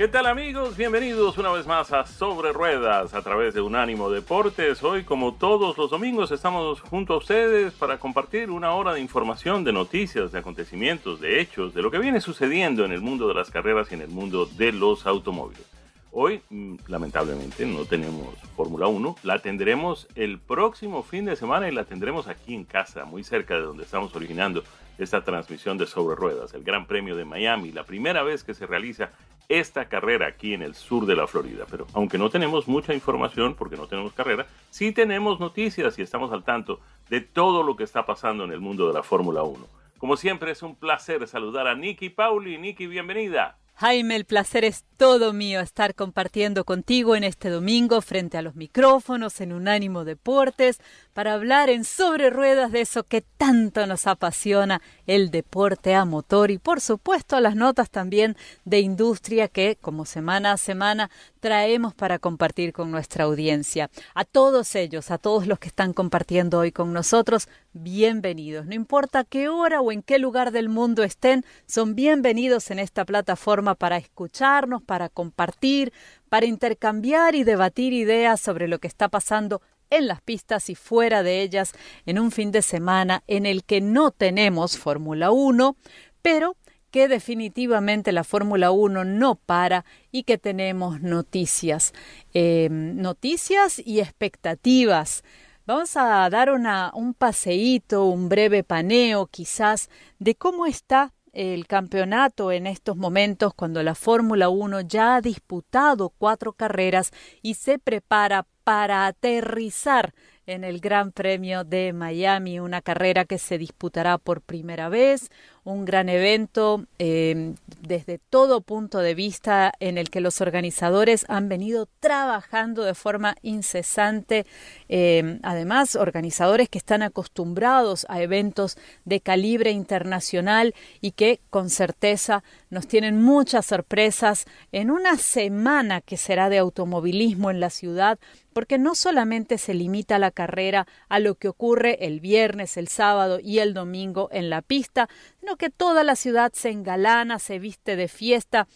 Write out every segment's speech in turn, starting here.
¿Qué tal amigos? Bienvenidos una vez más a Sobre Ruedas a través de Unánimo Deportes. Hoy, como todos los domingos, estamos junto a ustedes para compartir una hora de información, de noticias, de acontecimientos, de hechos, de lo que viene sucediendo en el mundo de las carreras y en el mundo de los automóviles. Hoy, mm, lamentablemente, no tenemos Fórmula 1. La tendremos el próximo fin de semana y la tendremos aquí en casa, muy cerca de donde estamos originando esta transmisión de Sobre Ruedas, el Gran Premio de Miami, la primera vez que se realiza esta carrera aquí en el sur de la Florida. Pero aunque no tenemos mucha información porque no tenemos carrera, sí tenemos noticias y estamos al tanto de todo lo que está pasando en el mundo de la Fórmula 1. Como siempre es un placer saludar a Nicky Pauli. Nicky, bienvenida. Jaime, el placer es todo mío estar compartiendo contigo en este domingo frente a los micrófonos en Unánimo Deportes para hablar en sobre ruedas de eso que tanto nos apasiona, el deporte a motor y por supuesto las notas también de industria que como semana a semana traemos para compartir con nuestra audiencia. A todos ellos, a todos los que están compartiendo hoy con nosotros, bienvenidos. No importa qué hora o en qué lugar del mundo estén, son bienvenidos en esta plataforma para escucharnos, para compartir, para intercambiar y debatir ideas sobre lo que está pasando en las pistas y fuera de ellas en un fin de semana en el que no tenemos Fórmula 1, pero que definitivamente la Fórmula 1 no para y que tenemos noticias, eh, noticias y expectativas. Vamos a dar una, un paseíto, un breve paneo quizás de cómo está el campeonato en estos momentos cuando la Fórmula 1 ya ha disputado cuatro carreras y se prepara para aterrizar en el Gran Premio de Miami, una carrera que se disputará por primera vez, un gran evento eh, desde todo punto de vista en el que los organizadores han venido trabajando de forma incesante. Eh, además, organizadores que están acostumbrados a eventos de calibre internacional y que con certeza nos tienen muchas sorpresas en una semana que será de automovilismo en la ciudad porque no solamente se limita la carrera a lo que ocurre el viernes, el sábado y el domingo en la pista, sino que toda la ciudad se engalana, se viste de fiesta,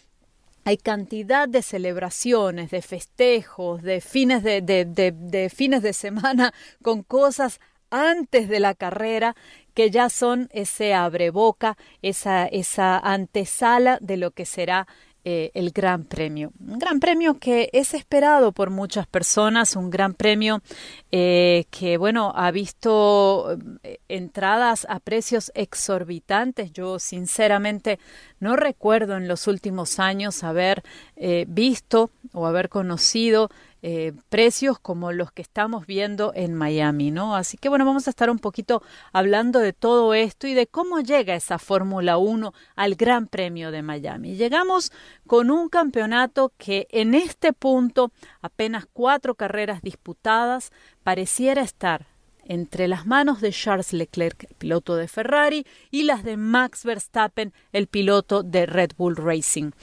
hay cantidad de celebraciones, de festejos, de fines de, de, fines de semana con cosas antes de la carrera que ya son ese abreboca, esa, esa antesala de lo que será eh, el Gran Premio. Un Gran Premio que es esperado por muchas personas, un Gran Premio eh, que, bueno, ha visto eh, entradas a precios exorbitantes. Yo, sinceramente, no recuerdo en los últimos años haber visto o haber conocido eh, precios como los que estamos viendo en Miami, ¿no? Así que bueno, vamos a estar un poquito hablando de todo esto y de cómo llega esa Fórmula 1 al Gran Premio de Miami. Llegamos con un campeonato que en este punto, apenas cuatro carreras disputadas, pareciera estar entre las manos de Charles Leclerc, el piloto de Ferrari, y las de Max Verstappen, el piloto de Red Bull Racing,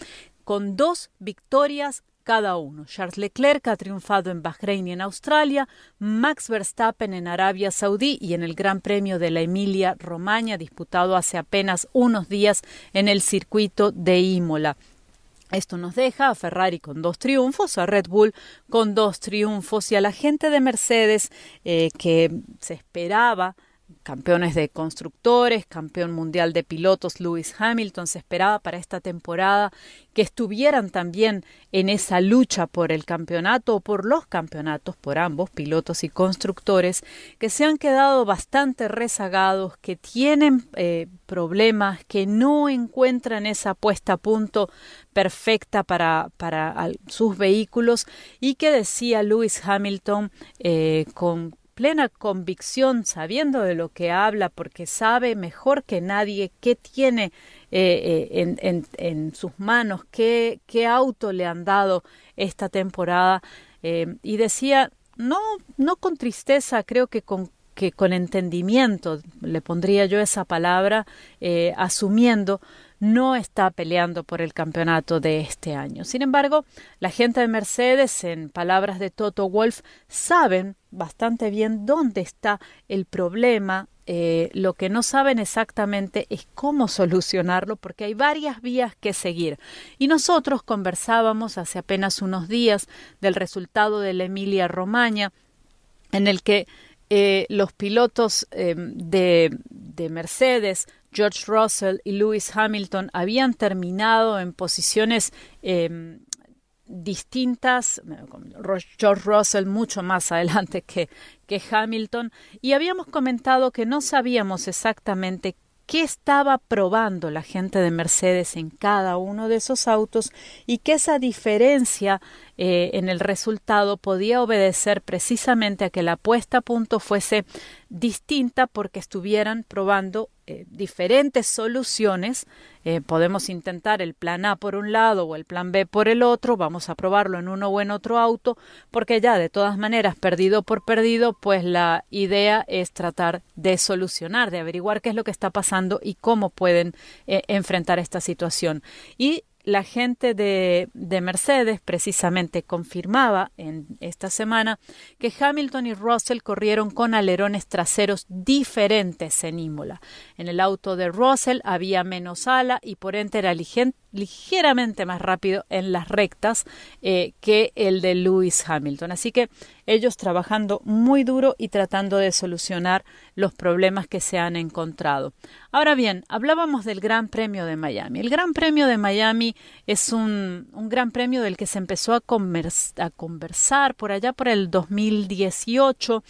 con dos victorias cada uno. Charles Leclerc ha triunfado en Bahrein y en Australia, Max Verstappen en Arabia Saudí y en el Gran Premio de la Emilia Romagna disputado hace apenas unos días en el circuito de Imola. Esto nos deja a Ferrari con dos triunfos, a Red Bull con dos triunfos y a la gente de Mercedes eh, que se esperaba campeones de constructores, campeón mundial de pilotos Lewis Hamilton, se esperaba para esta temporada que estuvieran también en esa lucha por el campeonato o por los campeonatos, por ambos, pilotos y constructores, que se han quedado bastante rezagados, que tienen eh, problemas, que no encuentran esa puesta a punto perfecta para, sus vehículos y que decía Lewis Hamilton eh, con plena convicción, sabiendo de lo que habla, porque sabe mejor que nadie qué tiene eh, eh, en, en, sus manos, qué, qué, auto le han dado esta temporada. Eh, y decía, no, no con tristeza, creo que con que con entendimiento, le pondría yo esa palabra, asumiendo no está peleando por el campeonato de este año. Sin embargo, la gente de Mercedes, en palabras de Toto Wolf, saben bastante bien dónde está el problema. Eh, lo que no saben exactamente es cómo solucionarlo porque hay varias vías que seguir. Y nosotros conversábamos hace apenas unos días del resultado de la Emilia Romagna, en el que eh, los pilotos eh, de, de Mercedes George Russell y Lewis Hamilton habían terminado en posiciones em, distintas, George Russell mucho más adelante que, que Hamilton, y habíamos comentado que no sabíamos exactamente qué estaba probando la gente de Mercedes en cada uno de esos autos y que esa diferencia eh, en el resultado podía obedecer precisamente a que la puesta a punto fuese distinta porque estuvieran probando eh, diferentes soluciones. Eh, podemos intentar el plan A por un lado o el plan B por el otro, vamos a probarlo en uno o en otro auto, porque ya de todas maneras, perdido por perdido, pues la idea es tratar de solucionar, de averiguar qué es lo que está pasando y cómo pueden enfrentar esta situación. Y la gente de, de, Mercedes precisamente confirmaba en esta semana que Hamilton y Russell corrieron con alerones traseros diferentes en Imola. En el auto de Russell había menos ala y por ende era ligeramente más rápido en las rectas eh, que el de Lewis Hamilton. Así que ellos trabajando muy duro y tratando de solucionar los problemas que se han encontrado. Ahora bien, hablábamos del Gran Premio de Miami. El Gran Premio de Miami es un, un gran premio del que se empezó a, a conversar por allá por el 2018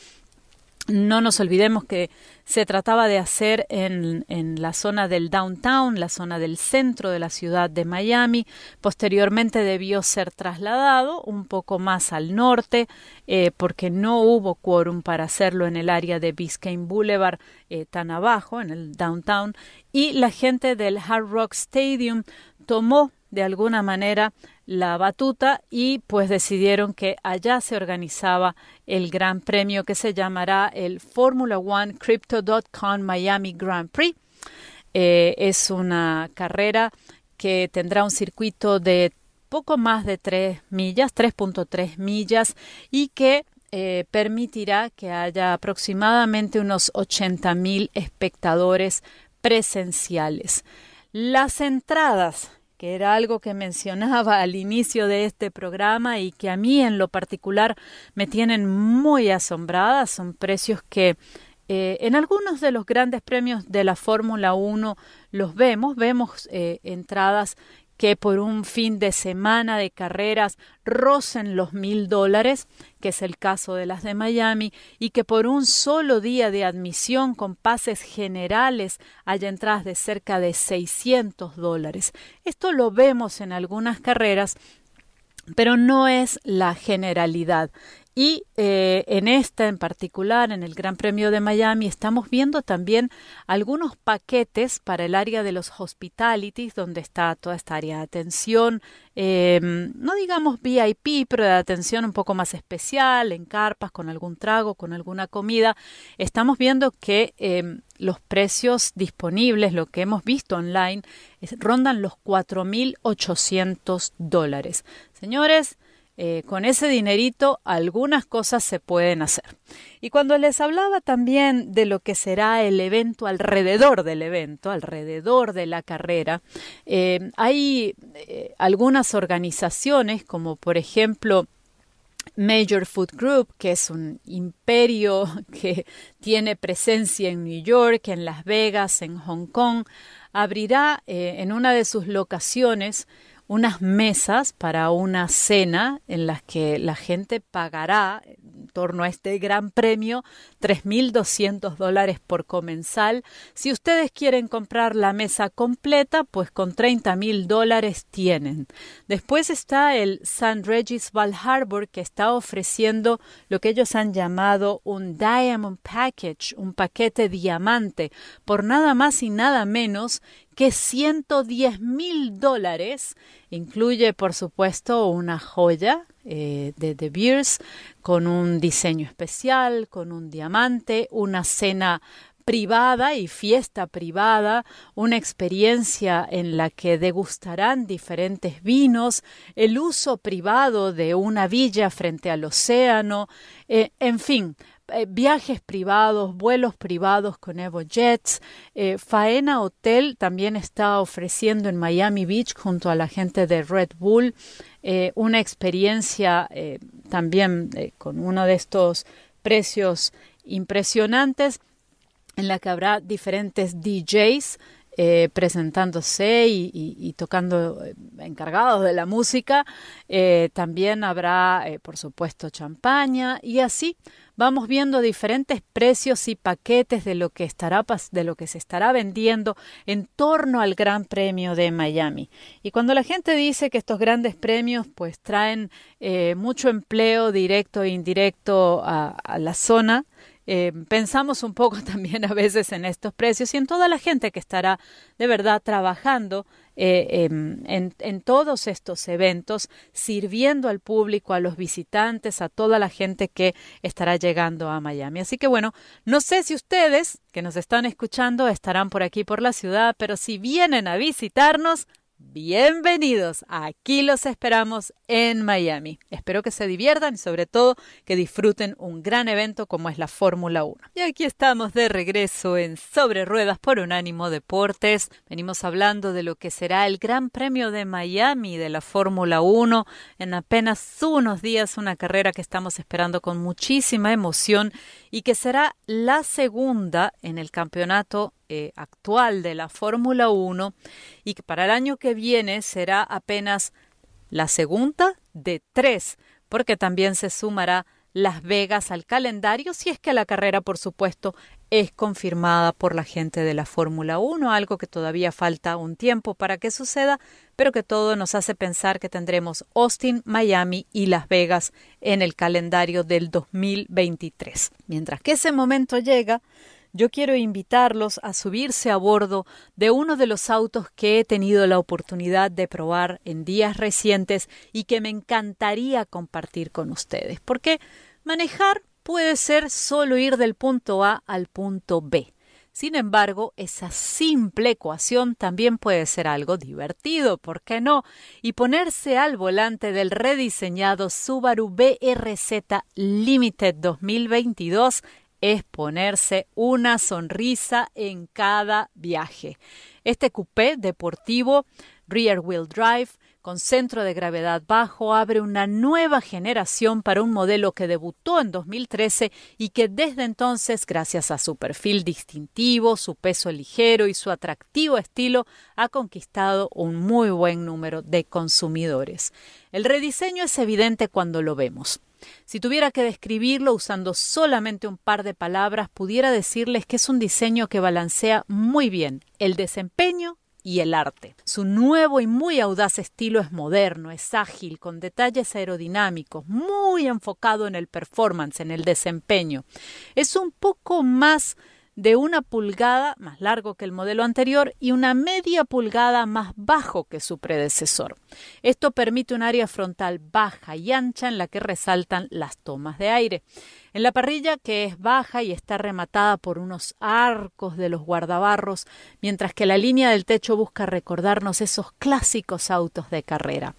no nos olvidemos que se trataba de hacer en, en, la zona del downtown, la zona del centro de la ciudad de Miami. Posteriormente debió ser trasladado un poco más al norte eh, porque no hubo quórum para hacerlo en el área de Biscayne Boulevard eh, tan abajo, en el downtown. Y la gente del Hard Rock Stadium tomó de alguna manera la batuta y pues decidieron que allá se organizaba el gran premio que se llamará el Formula One Crypto.com Miami Grand Prix. Eh, es una carrera que tendrá un circuito de poco más de 3 millas, 3.3 millas, y que eh, permitirá que haya aproximadamente unos 80 mil espectadores presenciales. Las entradas que era algo que mencionaba al inicio de este programa y que a mí en lo particular me tienen muy asombrada. Son precios que eh, en algunos de los grandes premios de la Fórmula 1 los vemos, vemos eh, entradas que por un fin de semana de carreras rocen los mil dólares, que es el caso de las de Miami, y que por un solo día de admisión con pases generales haya entradas de cerca de 600 dólares. Esto lo vemos en algunas carreras pero no es la generalidad. Y eh, en esta en particular, en el Gran Premio de Miami, estamos viendo también algunos paquetes para el área de los hospitalities, donde está toda esta área de atención, em, no digamos VIP, pero de atención un poco más especial, en carpas, con algún trago, con alguna comida. Estamos viendo que em, los precios disponibles, lo que hemos visto online, rondan los 4.800 dólares. Señores, eh, con ese dinerito algunas cosas se pueden hacer. Y cuando les hablaba también de lo que será el evento alrededor del evento, alrededor de la carrera, eh, hay eh, algunas organizaciones como por ejemplo Major Food Group, que es un imperio que tiene presencia en New York, en Las Vegas, en Hong Kong, abrirá en una de sus locaciones unas mesas para una cena en las que la gente pagará en torno a este gran premio 3.200 dólares por comensal. Si ustedes quieren comprar la mesa completa, pues con 30.000 dólares tienen. Después está el St. Regis Val Harbor que está ofreciendo lo que ellos han llamado un Diamond Package, un paquete diamante, por nada más y nada menos que 110 mil dólares. Incluye, por supuesto, una joya eh, de De Beers con un diseño especial, con un diamante, una cena privada y fiesta privada, una experiencia en la que degustarán diferentes vinos, el uso privado de una villa frente al océano, eh, en fin, eh, viajes privados, vuelos privados con Evo Jets. Eh, Faena Hotel también está ofreciendo en Miami Beach junto a la gente de Red Bull eh, una experiencia también con uno de estos precios impresionantes en la que habrá diferentes DJs presentándose y, tocando encargados de la música. También habrá, por supuesto, champaña y así vamos viendo diferentes precios y paquetes de lo que estará de lo que se estará vendiendo en torno al Gran Premio de Miami. Y cuando la gente dice que estos grandes premios pues traen mucho empleo directo e indirecto a la zona, eh, pensamos un poco también a veces en estos precios y en toda la gente que estará de verdad trabajando eh, em, en, en, todos estos eventos, sirviendo al público, a los visitantes, a toda la gente que estará llegando a Miami. Así que bueno, no sé si ustedes que nos están escuchando estarán por aquí por la ciudad, pero si vienen a visitarnos, Bienvenidos, aquí los esperamos en Miami. Espero que se diviertan y sobre todo que disfruten un gran evento como es la Fórmula 1. Y aquí estamos de regreso en Sobre Ruedas por Unánimo Deportes. Venimos hablando de lo que será el Gran Premio de Miami de la Fórmula 1 en apenas unos días, una carrera que estamos esperando con muchísima emoción y que será la segunda en el campeonato eh, actual de la Fórmula 1 y que para el año que viene será apenas la segunda de tres, porque también se sumará Las Vegas al calendario si es que la carrera, por supuesto, es confirmada por la gente de la Fórmula 1, algo que todavía falta un tiempo para que suceda, pero que todo nos hace pensar que tendremos Austin, Miami y Las Vegas en el calendario del 2023. Mientras que ese momento llega, yo quiero invitarlos a subirse a bordo de uno de los autos que he tenido la oportunidad de probar en días recientes y que me encantaría compartir con ustedes. Porque manejar puede ser solo ir del punto A al punto B. Sin embargo, esa simple ecuación también puede ser algo divertido, ¿por qué no? Y ponerse al volante del rediseñado Subaru BRZ Limited 2022 es ponerse una sonrisa en cada viaje. Este coupé deportivo rear wheel drive con centro de gravedad bajo abre una nueva generación para un modelo que debutó en 2013 y que desde entonces, gracias a su perfil distintivo, su peso ligero y su atractivo estilo, ha conquistado un muy buen número de consumidores. El rediseño es evidente cuando lo vemos. Si tuviera que describirlo usando solamente un par de palabras, pudiera decirles que es un diseño que balancea muy bien el desempeño y el arte. Su nuevo y muy audaz estilo es moderno, es ágil, con detalles aerodinámicos, muy enfocado en el performance, en el desempeño. Es un poco más de una pulgada más largo que el modelo anterior y una media pulgada más bajo que su predecesor. Esto permite un área frontal baja y ancha en la que resaltan las tomas de aire. En la parrilla, que es baja y está rematada por unos arcos de los guardabarros, mientras que la línea del techo busca recordarnos esos clásicos autos de carrera.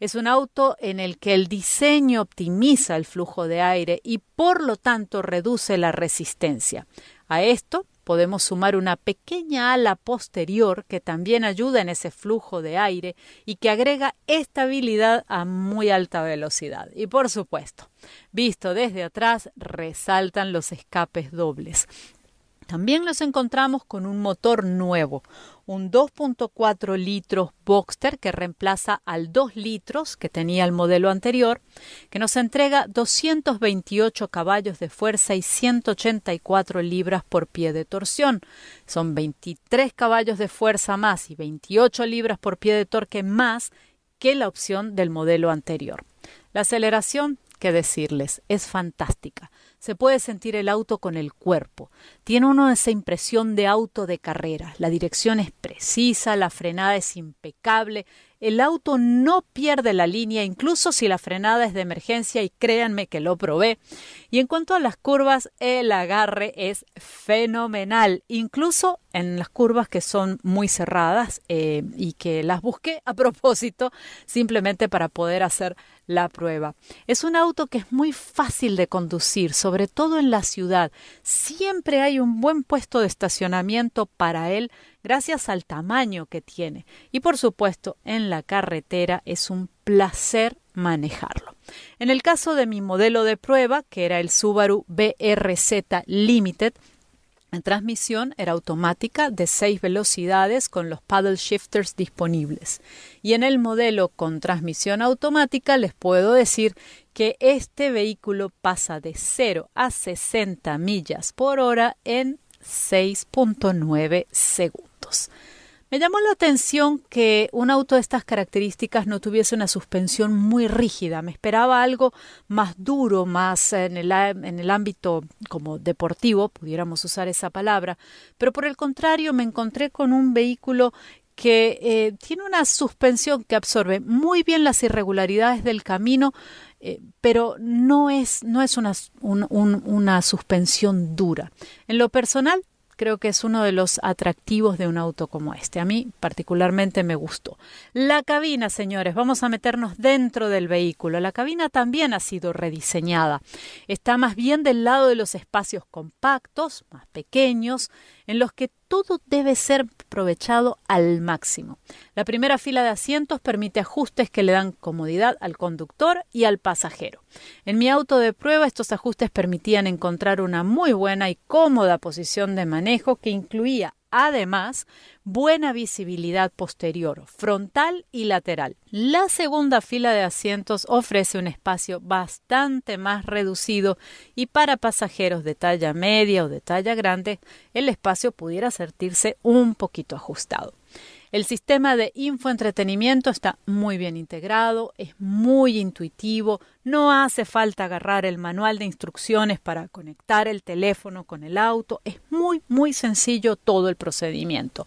Es un auto en el que el diseño optimiza el flujo de aire y por lo tanto reduce la resistencia. A esto podemos sumar una pequeña ala posterior que también ayuda en ese flujo de aire y que agrega estabilidad a muy alta velocidad. Y por supuesto, visto desde atrás, resaltan los escapes dobles. También los encontramos con un motor nuevo, un 2.4 litros Boxster que reemplaza al 2 litros que tenía el modelo anterior, que nos entrega 228 caballos de fuerza y 184 libras por pie de torsión. Son 23 caballos de fuerza más y 28 libras por pie de torque más que la opción del modelo anterior. La aceleración, qué decirles, es fantástica. Se puede sentir el auto con el cuerpo. Tiene uno esa impresión de auto de carrera. La dirección es precisa, la frenada es impecable, el auto no pierde la línea incluso si la frenada es de emergencia y créanme que lo probé. Y en cuanto a las curvas, el agarre es fenomenal, incluso en las curvas que son muy cerradas eh, y que las busqué a propósito simplemente para poder hacer la prueba. Es un auto que es muy fácil de conducir, sobre todo en la ciudad. Siempre hay un buen puesto de estacionamiento para él gracias al tamaño que tiene. Y por supuesto, en la carretera es un placer manejarlo. En el caso de mi modelo de prueba, que era el Subaru BRZ Limited, la transmisión era automática de seis velocidades con los paddle shifters disponibles. Y en el modelo con transmisión automática les puedo decir que este vehículo pasa de 0 a 60 millas por hora en 6.9 segundos. Me llamó la atención que un auto de estas características no tuviese una suspensión muy rígida. Me esperaba algo más duro, más en el, ámbito como deportivo, pudiéramos usar esa palabra, pero por el contrario me encontré con un vehículo que eh, tiene una suspensión que absorbe muy bien las irregularidades del camino, eh, pero no es, no es una, una suspensión dura. En lo personal, creo que es uno de los atractivos de un auto como este. A mí particularmente me gustó. La cabina, señores, vamos a meternos dentro del vehículo. La cabina también ha sido rediseñada. Está más bien del lado de los espacios compactos, más pequeños, en los que todo debe ser aprovechado al máximo. La primera fila de asientos permite ajustes que le dan comodidad al conductor y al pasajero. En mi auto de prueba estos ajustes permitían encontrar una muy buena y cómoda posición de manejo que incluía Además, buena visibilidad posterior, frontal y lateral. La segunda fila de asientos ofrece un espacio bastante más reducido y para pasajeros de talla media o de talla grande, el espacio pudiera sentirse un poquito ajustado. El sistema de infoentretenimiento está muy bien integrado, es muy intuitivo, no hace falta agarrar el manual de instrucciones para conectar el teléfono con el auto, es muy muy sencillo todo el procedimiento.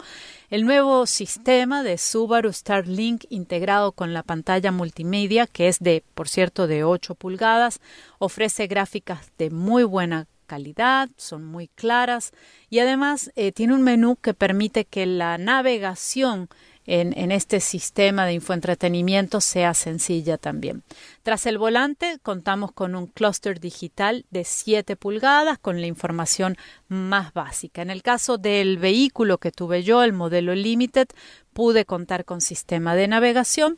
El nuevo sistema de Subaru Starlink integrado con la pantalla multimedia, que es de, por cierto, de 8 pulgadas, ofrece gráficas de muy buena calidad, son muy claras y además eh, tiene un menú que permite que la navegación en, este sistema de infoentretenimiento sea sencilla también. Tras el volante contamos con un clúster digital de 7 pulgadas con la información más básica. En el caso del vehículo que tuve yo, el modelo Limited, pude contar con sistema de navegación.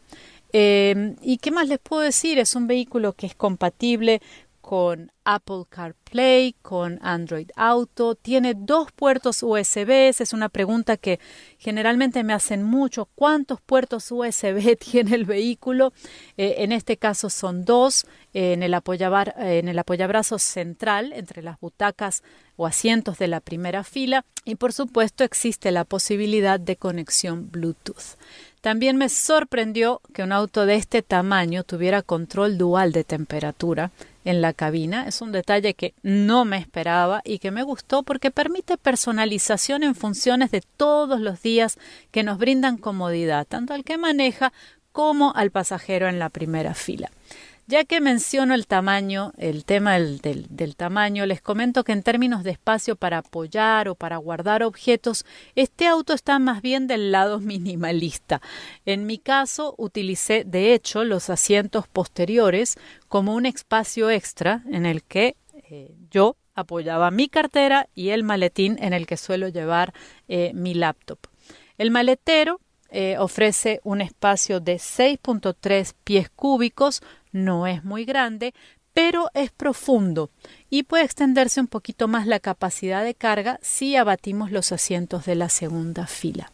Eh, ¿Y qué más les puedo decir? Es un vehículo que es compatible con Apple CarPlay, con Android Auto, tiene dos puertos USB, es una pregunta que generalmente me hacen mucho, ¿cuántos puertos USB tiene el vehículo? Eh, en este caso son dos, en, el apoyabar, en el apoyabrazo central, entre las butacas o asientos de la primera fila, y por supuesto existe la posibilidad de conexión Bluetooth. También me sorprendió que un auto de este tamaño tuviera control dual de temperatura en la cabina. Es un detalle que no me esperaba y que me gustó porque permite personalización en funciones de todos los días que nos brindan comodidad, tanto al que maneja como al pasajero en la primera fila. Ya que menciono el tamaño, el tema del, tamaño, les comento que en términos de espacio para apoyar o para guardar objetos, este auto está más bien del lado minimalista. En mi caso, utilicé de hecho los asientos posteriores como un espacio extra en el que eh, yo apoyaba mi cartera y el maletín en el que suelo llevar eh, mi laptop. El maletero eh, ofrece un espacio de 6.3 pies cúbicos, no es muy grande, pero es profundo y puede extenderse un poquito más la capacidad de carga si abatimos los asientos de la segunda fila.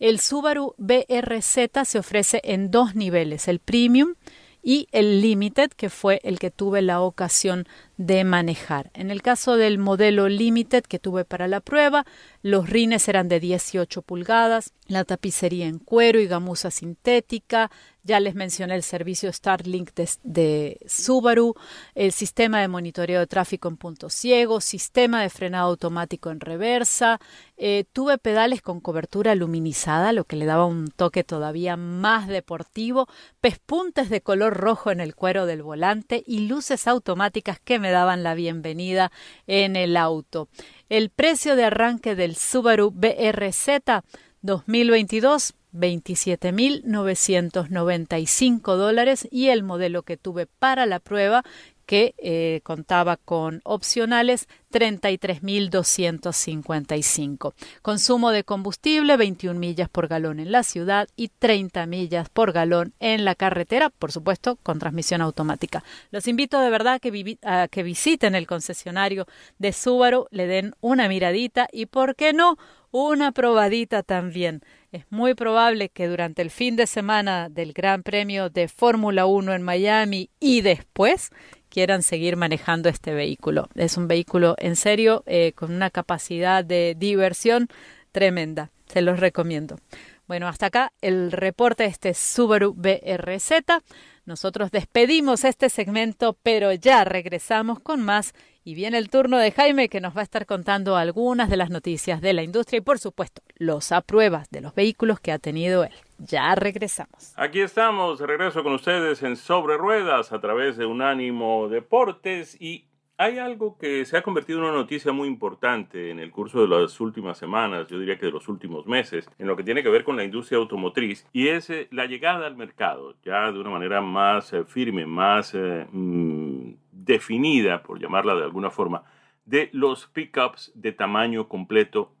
El Subaru BRZ se ofrece en dos niveles, el Premium y el Limited, que fue el que tuve la ocasión de manejar. En el caso del modelo Limited que tuve para la prueba, los rines eran de 18 pulgadas, la tapicería en cuero y gamuza sintética, ya les mencioné el servicio Starlink de, Subaru, el sistema de monitoreo de tráfico en punto ciego, sistema de frenado automático en reversa. Eh, tuve pedales con cobertura luminizada, lo que le daba un toque todavía más deportivo, pespuntes de color rojo en el cuero del volante y luces automáticas que me daban la bienvenida en el auto. El precio de arranque del Subaru BRZ 2022 27.995 dólares y el modelo que tuve para la prueba que eh, contaba con opcionales 33.255. Consumo de combustible 21 millas por galón en la ciudad y 30 millas por galón en la carretera, por supuesto, con transmisión automática. Los invito de verdad que a que visiten el concesionario de Subaru, le den una miradita y, ¿por qué no?, una probadita también. Es muy probable que durante el fin de semana del Gran Premio de Fórmula 1 en Miami y después quieran seguir manejando este vehículo. Es un vehículo en serio eh, con una capacidad de diversión tremenda. Se los recomiendo. Bueno, hasta acá el reporte de este Subaru BRZ. Nosotros despedimos este segmento, pero ya regresamos con más y viene el turno de Jaime que nos va a estar contando algunas de las noticias de la industria y por supuesto los apruebas de los vehículos que ha tenido él. Ya regresamos. Aquí estamos, regreso con ustedes en Sobre Ruedas a través de Unánimo Deportes y hay algo que se ha convertido en una noticia muy importante en el curso de las últimas semanas, yo diría que de los últimos meses, en lo que tiene que ver con la industria automotriz, y es eh, la llegada al mercado, ya de una manera más eh, firme, más eh, mm, definida, por llamarla de alguna forma, de los pickups de tamaño completo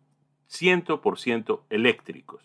100% eléctricos.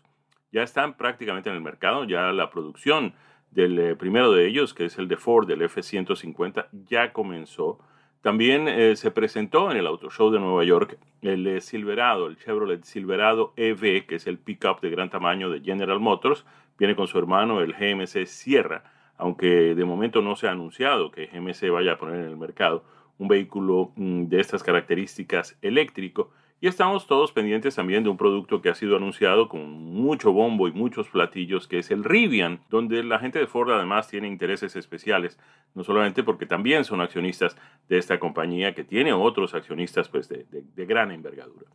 Ya están prácticamente en el mercado, ya la producción del primero de ellos, que es el de Ford, el F-150, ya comenzó también eh, se presentó en el Auto Show de Nueva York el eh, Silverado, el Chevrolet Silverado EV, que es el pickup de gran tamaño de General Motors. Viene con su hermano el GMC Sierra, aunque de momento no se ha anunciado que GMC vaya a poner en el mercado un vehículo mm, de estas características eléctrico y estamos todos pendientes también de un producto que ha sido anunciado con mucho bombo y muchos platillos, que es el Rivian, donde la gente de Ford además tiene intereses especiales, no solamente porque también son accionistas de esta compañía, que tiene otros accionistas pues, de, gran envergadura.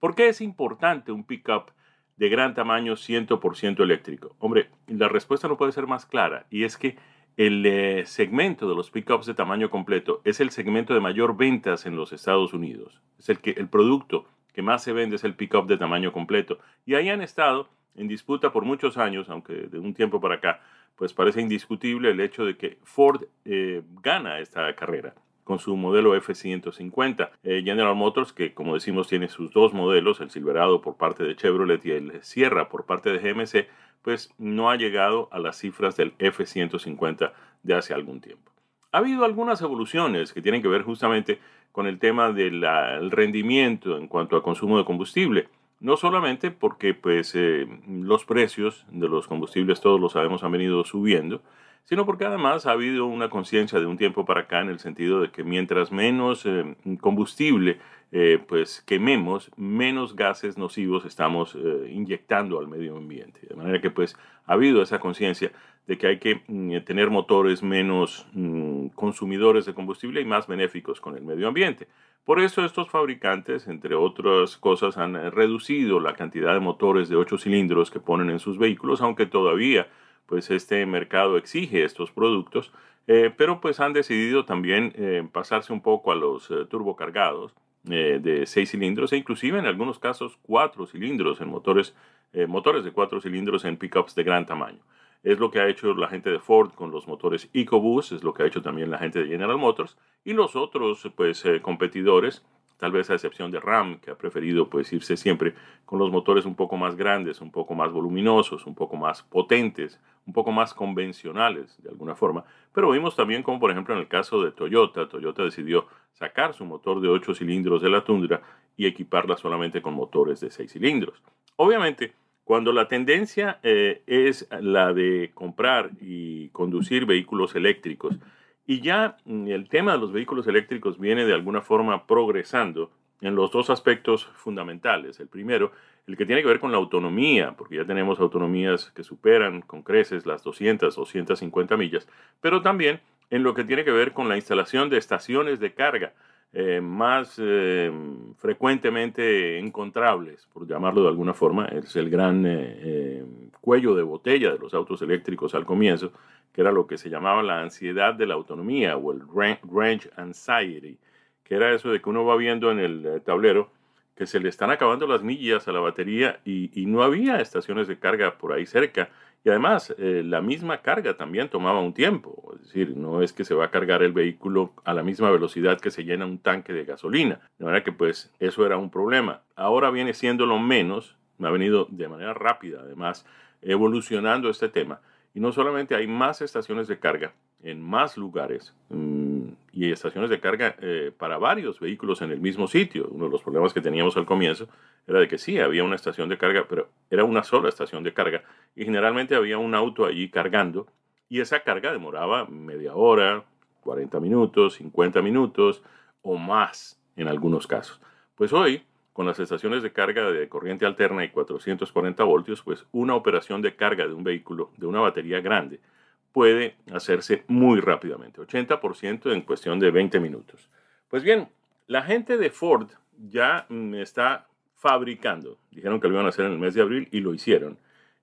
¿Por qué es importante un pickup de gran tamaño 100% eléctrico? Hombre, la respuesta no puede ser más clara, y es que el eh, segmento de los pickups de tamaño completo es el segmento de mayor ventas en los Estados Unidos. Es el, que, el producto que más se vende es el pickup de tamaño completo. Y ahí han estado en disputa por muchos años, aunque de un tiempo para acá, pues parece indiscutible el hecho de que Ford eh, gana esta carrera con su modelo F-150. Eh, General Motors, que como decimos tiene sus dos modelos, el Silverado por parte de Chevrolet y el Sierra por parte de GMC, pues no ha llegado a las cifras del F-150 de hace algún tiempo. Ha habido algunas evoluciones que tienen que ver justamente con el tema del rendimiento en cuanto a consumo de combustible. No solamente porque pues, eh, los precios de los combustibles, todos lo sabemos, han venido subiendo, sino porque además ha habido una conciencia de un tiempo para acá en el sentido de que mientras menos eh, combustible eh, pues quememos, menos gases nocivos estamos eh, inyectando al medio ambiente. De manera que pues ha habido esa conciencia de que hay que mm, tener motores menos mm, consumidores de combustible y más benéficos con el medio ambiente. Por eso estos fabricantes, entre otras cosas, han reducido la cantidad de motores de 8 cilindros que ponen en sus vehículos, aunque todavía pues este mercado exige estos productos, eh, pero pues han decidido también eh, pasarse un poco a los eh, turbocargados de seis cilindros e inclusive en algunos casos cuatro cilindros en motores, motores de cuatro cilindros en pickups de gran tamaño. Es lo que ha hecho la gente de Ford con los motores EcoBoost, es lo que ha hecho también la gente de General Motors y los otros pues, eh, competidores, tal vez a excepción de Ram, que ha preferido pues, irse siempre con los motores un poco más grandes, un poco más voluminosos, un poco más potentes, un poco más convencionales de alguna forma. Pero vimos también como por ejemplo en el caso de Toyota, Toyota decidió sacar su motor de 8 cilindros de la Tundra y equiparla solamente con motores de 6 cilindros. Obviamente, cuando la tendencia eh, es la de comprar y conducir vehículos eléctricos, y ya mm, el tema de los vehículos eléctricos viene de alguna forma progresando en los dos aspectos fundamentales. El primero, el que tiene que ver con la autonomía, porque ya tenemos autonomías que superan con creces las 200, 250 millas, pero también en lo que tiene que ver con la instalación de estaciones de carga eh, más eh, frecuentemente encontrables, por llamarlo de alguna forma, es el gran eh, cuello de botella de los autos eléctricos al comienzo, que era lo que se llamaba la ansiedad de la autonomía o el range anxiety, que era eso de que uno va viendo en el tablero que se le están acabando las millas a la batería y, y no había estaciones de carga por ahí cerca y además, eh, la misma carga también tomaba un tiempo, es decir, no es que se va a cargar el vehículo a la misma velocidad que se llena un tanque de gasolina, de manera que pues eso era un problema. Ahora viene siendo lo menos, me ha venido de manera rápida además evolucionando este tema, y no solamente hay más estaciones de carga en más lugares mm, y estaciones de carga eh, para varios vehículos en el mismo sitio. Uno de los problemas que teníamos al comienzo era de que sí, había una estación de carga, pero era una sola estación de carga y generalmente había un auto allí cargando y esa carga demoraba media hora, 40 minutos, 50 minutos o más en algunos casos. Pues hoy, con las estaciones de carga de corriente alterna y 440 voltios, pues una operación de carga de un vehículo, de una batería grande, puede hacerse muy rápidamente, 80% en cuestión de 20 minutos. Pues bien, la gente de Ford ya mm, está fabricando, dijeron que lo iban a hacer en el mes de abril y lo hicieron,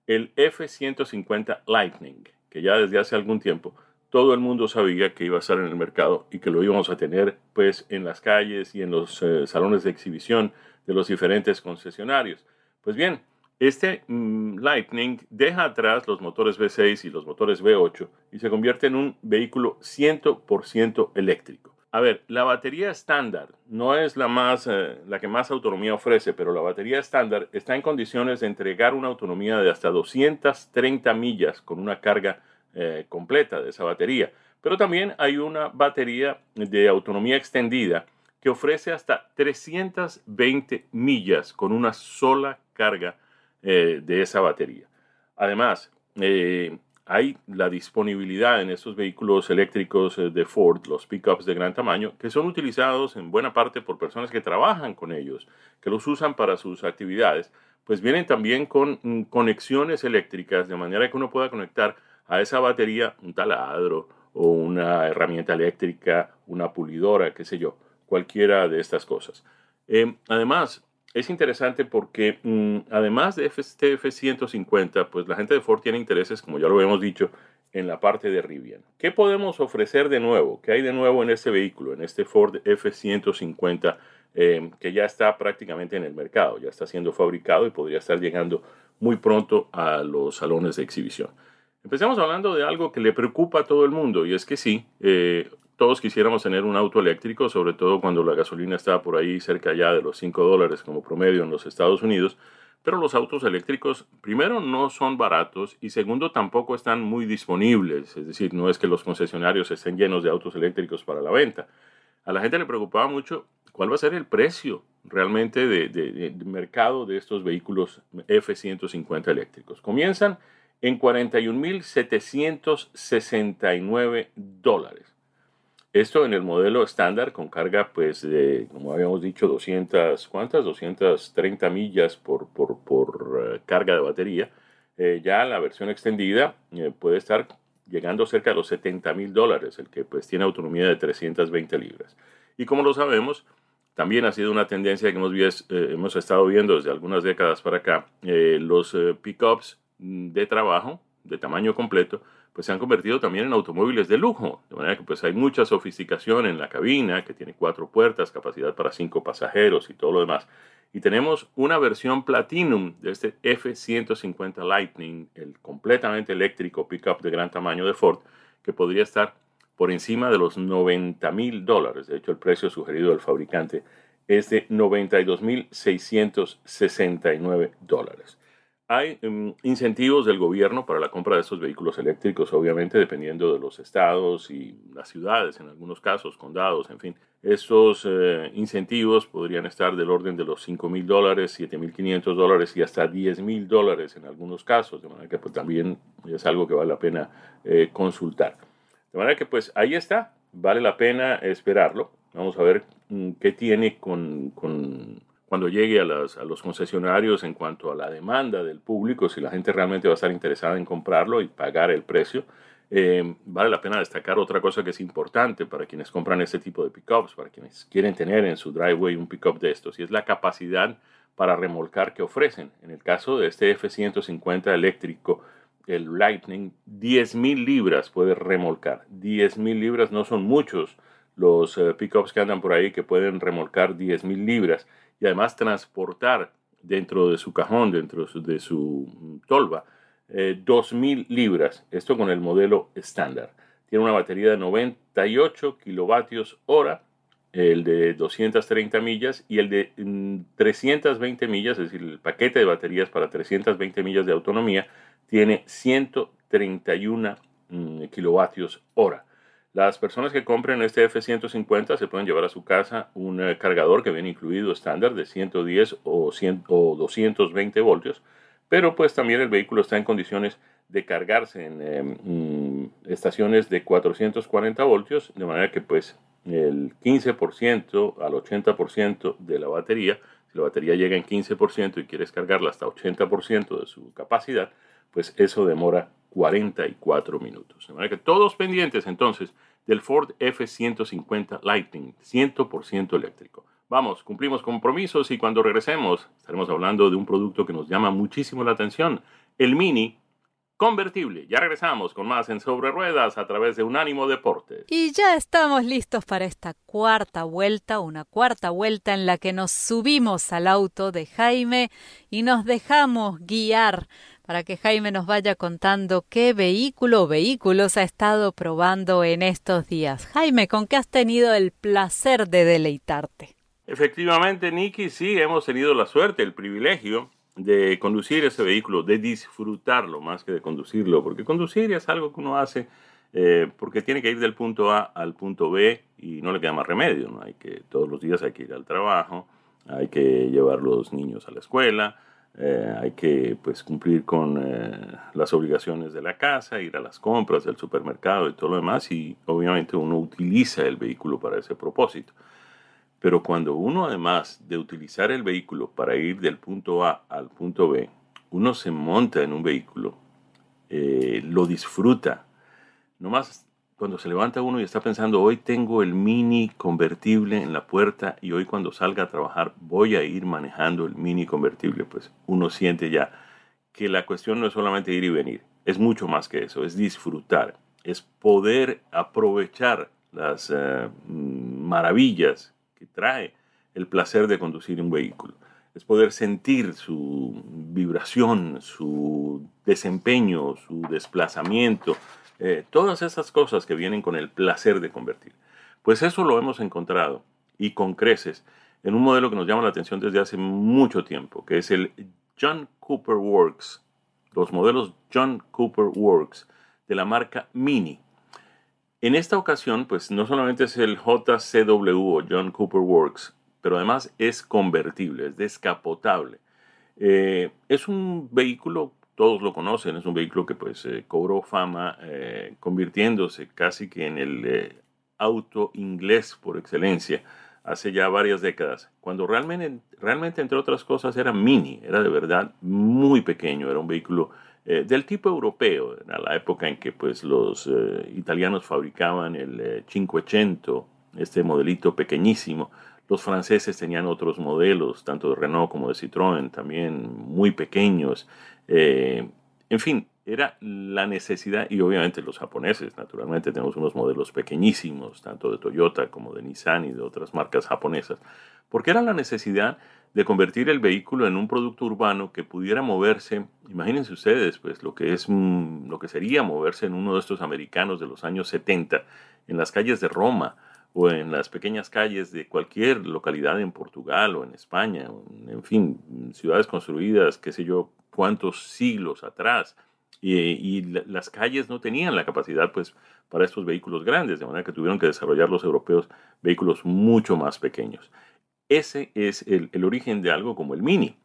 el F-150 Lightning, que ya desde hace algún tiempo todo el mundo sabía que iba a estar en el mercado y que lo íbamos a tener pues en las calles y en los eh, salones de exhibición de los diferentes concesionarios. Pues bien, este mm, Lightning deja atrás los motores V6 y los motores V8 y se convierte en un vehículo 100% eléctrico. A ver, la batería estándar no es la, más, eh, la que más autonomía ofrece, pero la batería estándar está en condiciones de entregar una autonomía de hasta 230 millas con una carga eh, completa de esa batería. Pero también hay una batería de autonomía extendida que ofrece hasta 320 millas con una sola carga eh, de esa batería. Además, eh, hay la disponibilidad en estos vehículos eléctricos eh, de Ford, los pickups de gran tamaño, que son utilizados en buena parte por personas que trabajan con ellos, que los usan para sus actividades, pues vienen también con mm, conexiones eléctricas, de manera que uno pueda conectar a esa batería un taladro o una herramienta eléctrica, una pulidora, qué sé yo, cualquiera de estas cosas. además, es interesante porque mm, además de este F-150, pues la gente de Ford tiene intereses, como ya lo hemos dicho, en la parte de Rivian. ¿Qué podemos ofrecer de nuevo? ¿Qué hay de nuevo en este vehículo, en este Ford F-150 em, que ya está prácticamente en el mercado, ya está siendo fabricado y podría estar llegando muy pronto a los salones de exhibición? Empecemos hablando de algo que le preocupa a todo el mundo y es que sí, eh, todos quisiéramos tener un auto eléctrico, sobre todo cuando la gasolina está por ahí cerca ya de los 5 dólares como promedio en los Estados Unidos. Pero los autos eléctricos, primero, no son baratos y segundo, tampoco están muy disponibles. Es decir, no es que los concesionarios estén llenos de autos eléctricos para la venta. A la gente le preocupaba mucho cuál va a ser el precio realmente de, de mercado de estos vehículos F-150 eléctricos. Comienzan en 41.769 dólares. Esto en el modelo estándar con carga, pues, de, como habíamos dicho, 200, ¿cuántas? 230 millas por, por, eh, carga de batería. Eh, ya la versión extendida eh, puede estar llegando cerca de los 70 mil dólares, el que pues tiene autonomía de 320 libras. Y como lo sabemos, también ha sido una tendencia que hemos, hemos estado viendo desde algunas décadas para acá, los pickups de trabajo, de tamaño completo, pues se han convertido también en automóviles de lujo. De manera que pues hay mucha sofisticación en la cabina, que tiene cuatro puertas, capacidad para cinco pasajeros y todo lo demás. Y tenemos una versión Platinum de este F-150 Lightning, el completamente eléctrico pickup de gran tamaño de Ford, que podría estar por encima de los 90 mil dólares. De hecho, el precio sugerido del fabricante es de 92.669 dólares. Hay um, incentivos del gobierno para la compra de estos vehículos eléctricos, obviamente dependiendo de los estados y las ciudades, en algunos casos, condados, en fin. Estos eh, incentivos podrían estar del orden de los 5 mil dólares, 7 mil 500 dólares y hasta 10 mil dólares en algunos casos, de manera que pues, también es algo que vale la pena eh, consultar. De manera que pues ahí está, vale la pena esperarlo. Vamos a ver mm, qué tiene con, con cuando llegue a, los concesionarios en cuanto a la demanda del público, si la gente realmente va a estar interesada en comprarlo y pagar el precio. Eh, vale la pena destacar otra cosa que es importante para quienes compran este tipo de pickups, para quienes quieren tener en su driveway un pickup de estos, y es la capacidad para remolcar que ofrecen. En el caso de este F-150 eléctrico, el Lightning, 10.000 libras puede remolcar. 10.000 libras no son muchos los eh, pickups que andan por ahí que pueden remolcar 10.000 libras y además transportar dentro de su cajón, dentro de su tolva, 2.000 eh, libras, esto con el modelo estándar. Tiene una batería de 98 kilovatios hora, el de 230 millas y el de 320 mm, millas, es decir, el paquete de baterías para 320 millas de autonomía, tiene 131 mm, kilovatios hora. Las personas que compren este F-150 se pueden llevar a su casa un eh, cargador que viene incluido estándar de 110 o, 100, o 220 voltios, pero pues también el vehículo está en condiciones de cargarse en em, mm, estaciones de 440 voltios, de manera que pues el 15% al 80% de la batería, si la batería llega en 15% y quieres cargarla hasta 80% de su capacidad, pues eso demora 44 minutos. De manera que todos pendientes entonces del Ford F-150 Lightning, 100% eléctrico. Vamos, cumplimos compromisos y cuando regresemos estaremos hablando de un producto que nos llama muchísimo la atención, el Mini convertible. Ya regresamos con más en Sobre Ruedas a través de Unánimo Deportes. Y ya estamos listos para esta cuarta vuelta, una cuarta vuelta en la que nos subimos al auto de Jaime y nos dejamos guiar para que Jaime nos vaya contando qué vehículo o vehículos ha estado probando en estos días. Jaime, ¿con qué has tenido el placer de deleitarte? Efectivamente, Nicky, sí, hemos tenido la suerte, el privilegio de conducir ese vehículo, de disfrutarlo más que de conducirlo, porque conducir es algo que uno hace eh, porque tiene que ir del punto A al punto B y no le queda más remedio, ¿no? Hay que, todos los días hay que ir al trabajo, hay que llevar los niños a la escuela, eh, hay que pues cumplir con eh, las obligaciones de la casa, ir a las compras del supermercado y todo lo demás y obviamente uno utiliza el vehículo para ese propósito. Pero cuando uno, además de utilizar el vehículo para ir del punto A al punto B, uno se monta en un vehículo, eh, lo disfruta. No más cuando se levanta uno y está pensando, hoy tengo el mini convertible en la puerta y hoy cuando salga a trabajar voy a ir manejando el mini convertible, pues uno siente ya que la cuestión no es solamente ir y venir, es mucho más que eso, es disfrutar, es poder aprovechar las eh, maravillas trae el placer de conducir un vehículo. Es poder sentir su vibración, su desempeño, su desplazamiento, eh, todas esas cosas que vienen con el placer de convertir. Pues eso lo hemos encontrado y con creces en un modelo que nos llama la atención desde hace mucho tiempo, que es el John Cooper Works, los modelos John Cooper Works de la marca Mini. En esta ocasión, pues no solamente es el JCW o John Cooper Works, pero además es convertible, es descapotable. Eh, es un vehículo, todos lo conocen, es un vehículo que pues eh, cobró fama eh, convirtiéndose casi que en el auto inglés por excelencia hace ya varias décadas, cuando realmente, realmente entre otras cosas era mini, era de verdad muy pequeño, era un vehículo eh, del tipo europeo, a la época en que pues, los eh, italianos fabricaban el eh, 500, este modelito pequeñísimo. Los franceses tenían otros modelos, tanto de Renault como de Citroën, también muy pequeños. en fin, era la necesidad, y obviamente los japoneses, naturalmente tenemos unos modelos pequeñísimos, tanto de Toyota como de Nissan y de otras marcas japonesas, porque era la necesidad de convertir el vehículo en un producto urbano que pudiera moverse, imagínense ustedes, pues lo que es mm, lo que sería moverse en uno de estos americanos de los años 70 en las calles de Roma o en las pequeñas calles de cualquier localidad en Portugal o en España, en fin, ciudades construidas, qué sé yo, cuántos siglos atrás y, las calles no tenían la capacidad pues para estos vehículos grandes, de manera que tuvieron que desarrollar los europeos vehículos mucho más pequeños. Ese es el, el origen de algo como el Mini.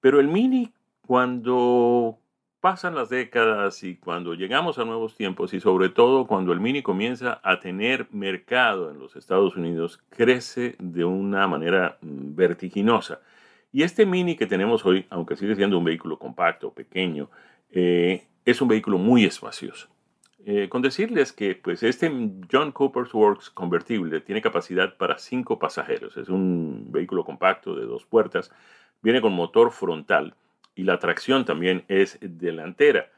Pero el Mini, cuando pasan las décadas y cuando llegamos a nuevos tiempos y sobre todo cuando el Mini comienza a tener mercado en los Estados Unidos, crece de una manera mm, vertiginosa. Y este Mini que tenemos hoy, aunque sigue siendo un vehículo compacto, pequeño, eh, es un vehículo muy espacioso. Eh, con decirles que pues, este John Cooper's Works convertible tiene capacidad para cinco pasajeros. Es un vehículo compacto de dos puertas. Viene con motor frontal y la tracción también es delantera.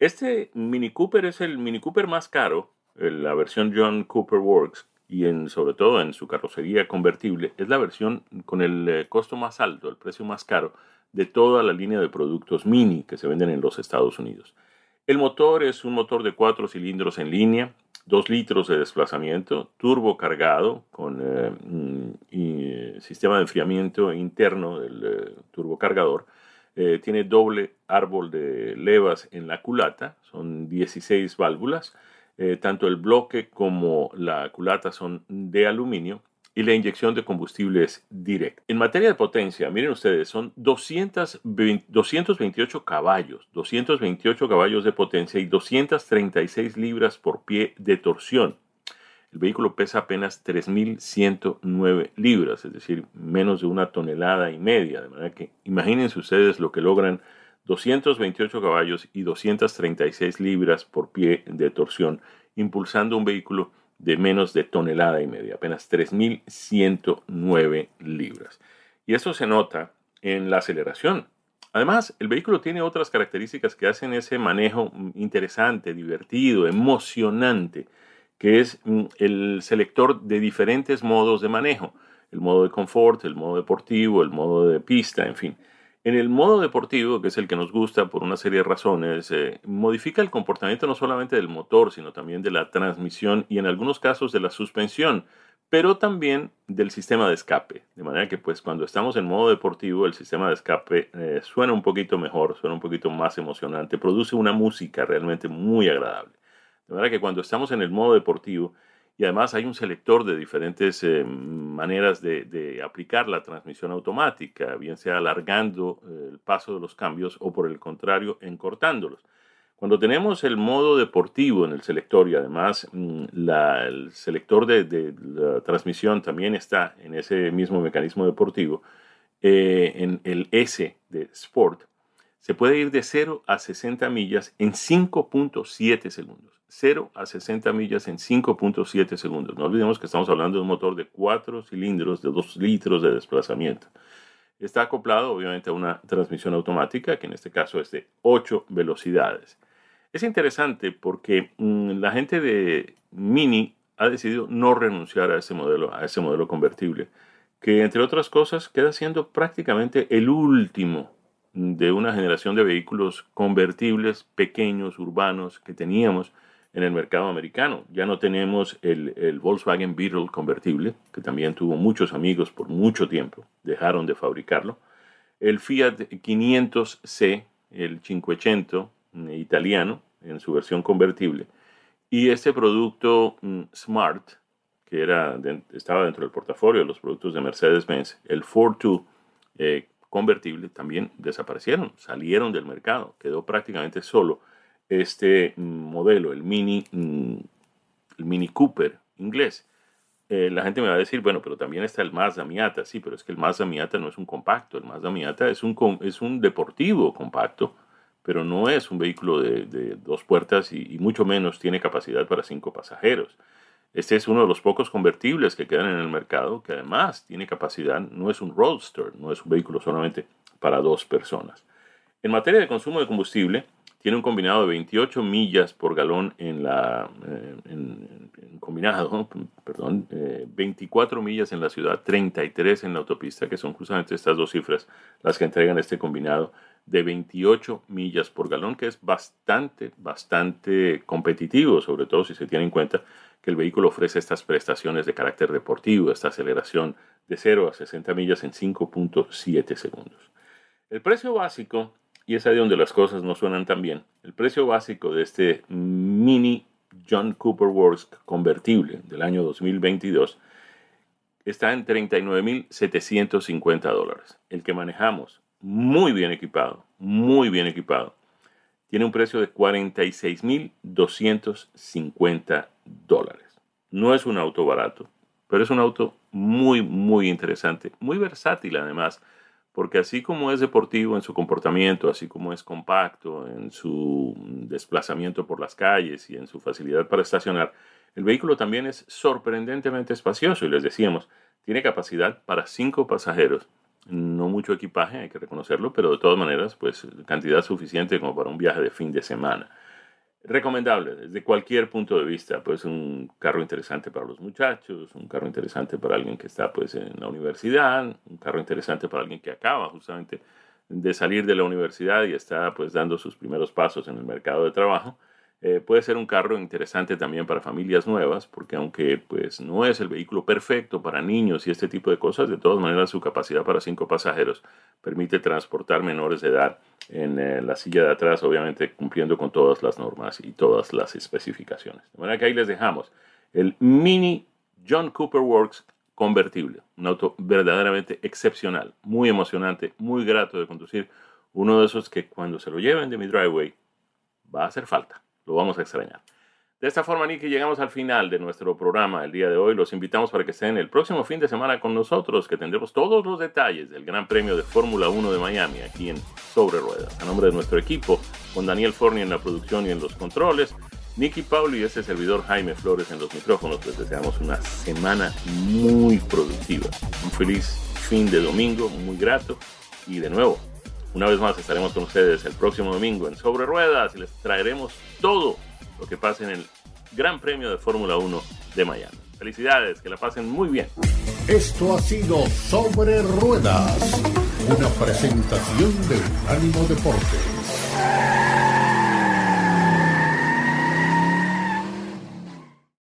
Este Mini Cooper es el Mini Cooper más caro, la versión John Cooper Works, y en, sobre todo en su carrocería convertible, es la versión con el eh, costo más alto, el precio más caro de toda la línea de productos Mini que se venden en los Estados Unidos. El motor es un motor de cuatro cilindros en línea, 2 litros de desplazamiento, turbo cargado con eh, mm, sistema de enfriamiento interno del eh, turbo cargador. Eh, tiene doble árbol de levas en la culata, son 16 válvulas. tanto el bloque como la culata son de aluminio y la inyección de combustible es directa. En materia de potencia, miren ustedes, son 228 caballos, 228 caballos de potencia y 236 libras por pie de torsión. El vehículo pesa apenas 3.109 libras, es decir, menos de una tonelada y media. De manera que imagínense ustedes lo que logran 228 caballos y 236 libras por pie de torsión, impulsando un vehículo de menos de tonelada y media, apenas 3.109 libras. Y eso se nota en la aceleración. Además, el vehículo tiene otras características que hacen ese manejo interesante, divertido, emocionante, que es mm, el selector de diferentes modos de manejo. El modo de confort, el modo deportivo, el modo de pista, en fin. En el modo deportivo, que es el que nos gusta por una serie de razones, eh, modifica el comportamiento no solamente del motor, sino también de la transmisión y en algunos casos de la suspensión, pero también del sistema de escape. De manera que pues cuando estamos en modo deportivo, el sistema de escape eh, suena un poquito mejor, suena un poquito más emocionante, produce una música realmente muy agradable. De manera que cuando estamos en el modo deportivo, y además hay un selector de diferentes eh, maneras de, aplicar la transmisión automática, bien sea alargando eh, el paso de los cambios o por el contrario encortándolos. Cuando tenemos el modo deportivo en el selector y además mm, el selector de, la transmisión también está en ese mismo mecanismo deportivo, eh, en el S de Sport, se puede ir de 0 a 60 millas en 5.7 segundos. 0 a 60 millas en 5.7 segundos. No olvidemos que estamos hablando de un motor de 4 cilindros de 2 litros de desplazamiento. Está acoplado obviamente a una transmisión automática, que en este caso es de 8 velocidades. Es interesante porque mm, la gente de Mini ha decidido no renunciar a ese modelo, a ese modelo convertible, que entre otras cosas queda siendo prácticamente el último de una generación de vehículos convertibles pequeños, urbanos, que teníamos en el mercado americano. Ya no tenemos el, Volkswagen Beetle convertible, que también tuvo muchos amigos por mucho tiempo, dejaron de fabricarlo. El Fiat 500C, el 500 mm, italiano, en su versión convertible. Y este producto mm, Smart, que era, estaba dentro del portafolio de los productos de Mercedes-Benz, el Ford 2 eh, convertible, también desaparecieron, salieron del mercado, quedó prácticamente solo este modelo, el Mini, mm, el Mini Cooper inglés. Eh, la gente me va a decir, bueno, pero también está el Mazda Miata. Sí, pero es que el Mazda Miata no es un compacto. El Mazda Miata es un, es un deportivo compacto, pero no es un vehículo de, dos puertas y, mucho menos tiene capacidad para cinco pasajeros. Este es uno de los pocos convertibles que quedan en el mercado que además tiene capacidad, no es un roadster, no es un vehículo solamente para dos personas. En materia de consumo de combustible, tiene un combinado de 28 millas por galón en la eh, en, combinado, perdón, 24 millas en la ciudad, 33 en la autopista, que son justamente estas dos cifras las que entregan este combinado de 28 millas por galón, que es bastante, bastante competitivo, sobre todo si se tiene en cuenta que el vehículo ofrece estas prestaciones de carácter deportivo, esta aceleración de 0 a 60 millas en 5.7 segundos. El precio básico, y es ahí donde las cosas no suenan tan bien, el precio básico de este mini John Cooper Works convertible del año 2022 está en 39.750 dólares. El que manejamos muy bien equipado, muy bien equipado. Tiene un precio de 46.250 dólares. No es un auto barato, pero es un auto muy, muy interesante, muy versátil además, porque así como es deportivo en su comportamiento, así como es compacto en su desplazamiento por las calles y en su facilidad para estacionar, el vehículo también es sorprendentemente espacioso y les decíamos, tiene capacidad para cinco pasajeros no mucho equipaje, hay que reconocerlo, pero de todas maneras, pues cantidad suficiente como para un viaje de fin de semana. Recomendable desde cualquier punto de vista, pues un carro interesante para los muchachos, un carro interesante para alguien que está pues en la universidad, un carro interesante para alguien que acaba justamente de salir de la universidad y está pues dando sus primeros pasos en el mercado de trabajo eh, puede ser un carro interesante también para familias nuevas, porque aunque pues, no es el vehículo perfecto para niños y este tipo de cosas, de todas maneras su capacidad para cinco pasajeros permite transportar menores de edad en eh, la silla de atrás, obviamente cumpliendo con todas las normas y todas las especificaciones. De manera que ahí les dejamos el Mini John Cooper Works convertible, un auto verdaderamente excepcional, muy emocionante, muy grato de conducir, uno de esos que cuando se lo lleven de mi driveway va a hacer falta. Lo vamos a extrañar. De esta forma, Nicky, llegamos al final de nuestro programa el día de hoy. Los invitamos para que estén el próximo fin de semana con nosotros, que tendremos todos los detalles del Gran Premio de Fórmula 1 de Miami aquí en Sobre Ruedas. A nombre de nuestro equipo, con Daniel Forni en la producción y en los controles, Nicky Pauli y ese servidor Jaime Flores en los micrófonos, les deseamos una semana muy productiva. Un feliz fin de domingo, muy grato. Y de nuevo, una vez más estaremos con ustedes el próximo domingo en Sobre Ruedas y les traeremos todo lo que pasa en el Gran Premio de Fórmula 1 de Miami. Felicidades, que la pasen muy bien. Esto ha sido Sobre Ruedas, una presentación de Ánimo Deporte.